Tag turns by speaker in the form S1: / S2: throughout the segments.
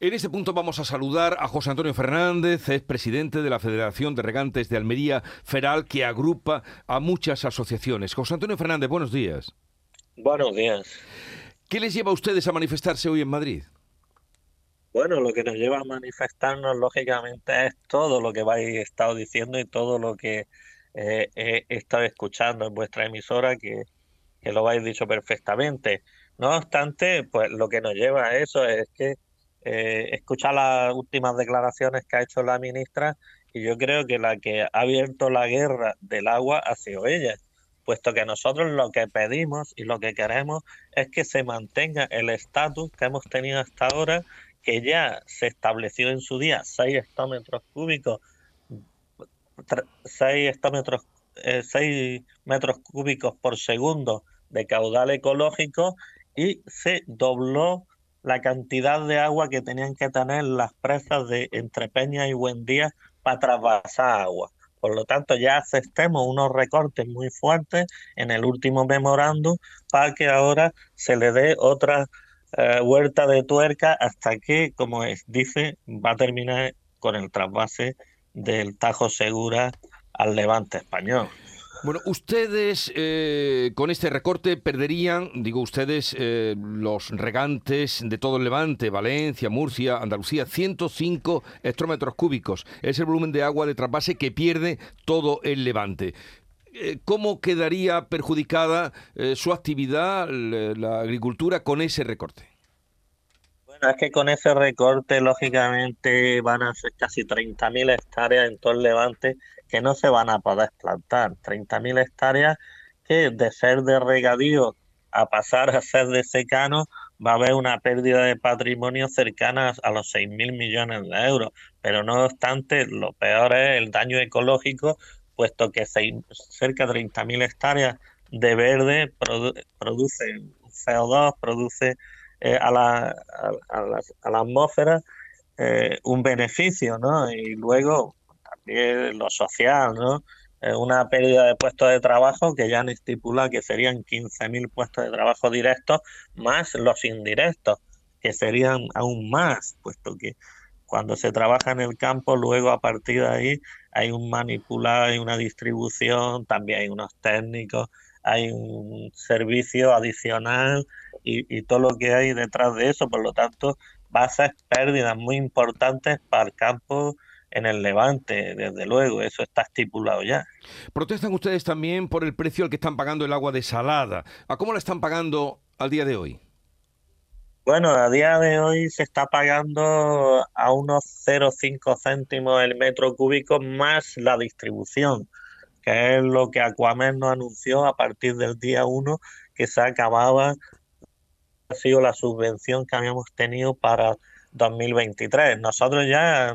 S1: En este punto vamos a saludar a José Antonio Fernández, es presidente de la Federación de Regantes de Almería Feral, que agrupa a muchas asociaciones. José Antonio Fernández, buenos días.
S2: Buenos días.
S1: ¿Qué les lleva a ustedes a manifestarse hoy en Madrid?
S2: Bueno, lo que nos lleva a manifestarnos, lógicamente, es todo lo que habéis estado diciendo y todo lo que eh, he estado escuchando en vuestra emisora, que, que lo habéis dicho perfectamente. No obstante, pues lo que nos lleva a eso es que eh, escuchar las últimas declaraciones que ha hecho la ministra y yo creo que la que ha abierto la guerra del agua ha sido ella, puesto que nosotros lo que pedimos y lo que queremos es que se mantenga el estatus que hemos tenido hasta ahora, que ya se estableció en su día 6 hectómetros cúbicos, 6 hectómetros, 6 eh, metros cúbicos por segundo de caudal ecológico y se dobló la cantidad de agua que tenían que tener las presas de Entrepeña y Buendía para trasvasar agua. Por lo tanto, ya aceptemos unos recortes muy fuertes en el último memorándum para que ahora se le dé otra eh, huerta de tuerca hasta que, como es, dice, va a terminar con el trasvase del Tajo Segura al levante español.
S1: Bueno, ustedes eh, con este recorte perderían, digo ustedes, eh, los regantes de todo el Levante, Valencia, Murcia, Andalucía, 105 hectómetros cúbicos. Es el volumen de agua de trasvase que pierde todo el Levante. Eh, ¿Cómo quedaría perjudicada su actividad, la agricultura, con ese recorte?
S2: Bueno, es que con ese recorte, lógicamente, van a ser casi 30.000 hectáreas en todo el Levante que no se van a poder plantar. 30.000 hectáreas que de ser de regadío a pasar a ser de secano va a haber una pérdida de patrimonio cercana a los 6.000 millones de euros. Pero no obstante, lo peor es el daño ecológico, puesto que cerca de 30.000 hectáreas de verde producen CO2, produce eh, a, la, a, la, atmósfera eh, un beneficio, ¿no? Y luego lo social, ¿no? una pérdida de puestos de trabajo que ya han estipulado que serían 15.000 puestos de trabajo directos más los indirectos, que serían aún más, puesto que cuando se trabaja en el campo, luego a partir de ahí hay un manipulado, hay una distribución, también hay unos técnicos, hay un servicio adicional y, y todo lo que hay detrás de eso, por lo tanto, va a ser pérdidas muy importantes para el campo en el Levante, desde luego, eso está estipulado ya.
S1: Protestan ustedes también por el precio al que están pagando el agua desalada. ¿A cómo la están pagando al día de hoy?
S2: Bueno, a día de hoy se está pagando a unos 0,5 céntimos el metro cúbico más la distribución, que es lo que Aquamen nos anunció a partir del día 1 que se acababa, ha sido la subvención que habíamos tenido para 2023. Nosotros ya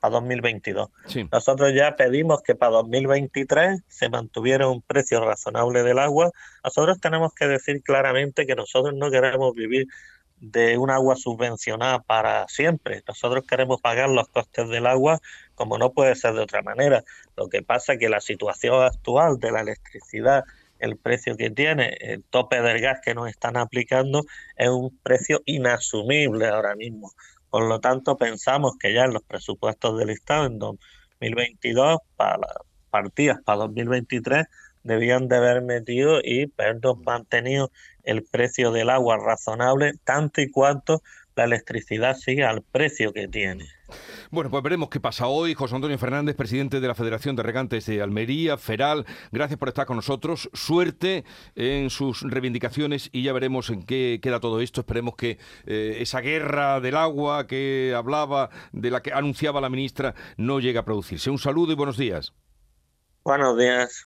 S2: para 2022. Nosotros ya pedimos que para 2023 se mantuviera un precio razonable del agua. Nosotros tenemos que decir claramente que nosotros no queremos vivir de un agua subvencionada para siempre. Nosotros queremos pagar los costes del agua como no puede ser de otra manera. Lo que pasa es que la situación actual de la electricidad, el precio que tiene, el tope del gas que nos están aplicando, es un precio inasumible ahora mismo. Por lo tanto, pensamos que ya en los presupuestos del Estado en 2022, para partidas para 2023, debían de haber metido y habernos mantenido el precio del agua razonable, tanto y cuanto la electricidad sigue al precio que tiene.
S1: Bueno, pues veremos qué pasa hoy. José Antonio Fernández, presidente de la Federación de Regantes de Almería, Feral, gracias por estar con nosotros. Suerte en sus reivindicaciones y ya veremos en qué queda todo esto. Esperemos que eh, esa guerra del agua que hablaba, de la que anunciaba la ministra, no llegue a producirse. Un saludo y buenos días.
S2: Buenos días.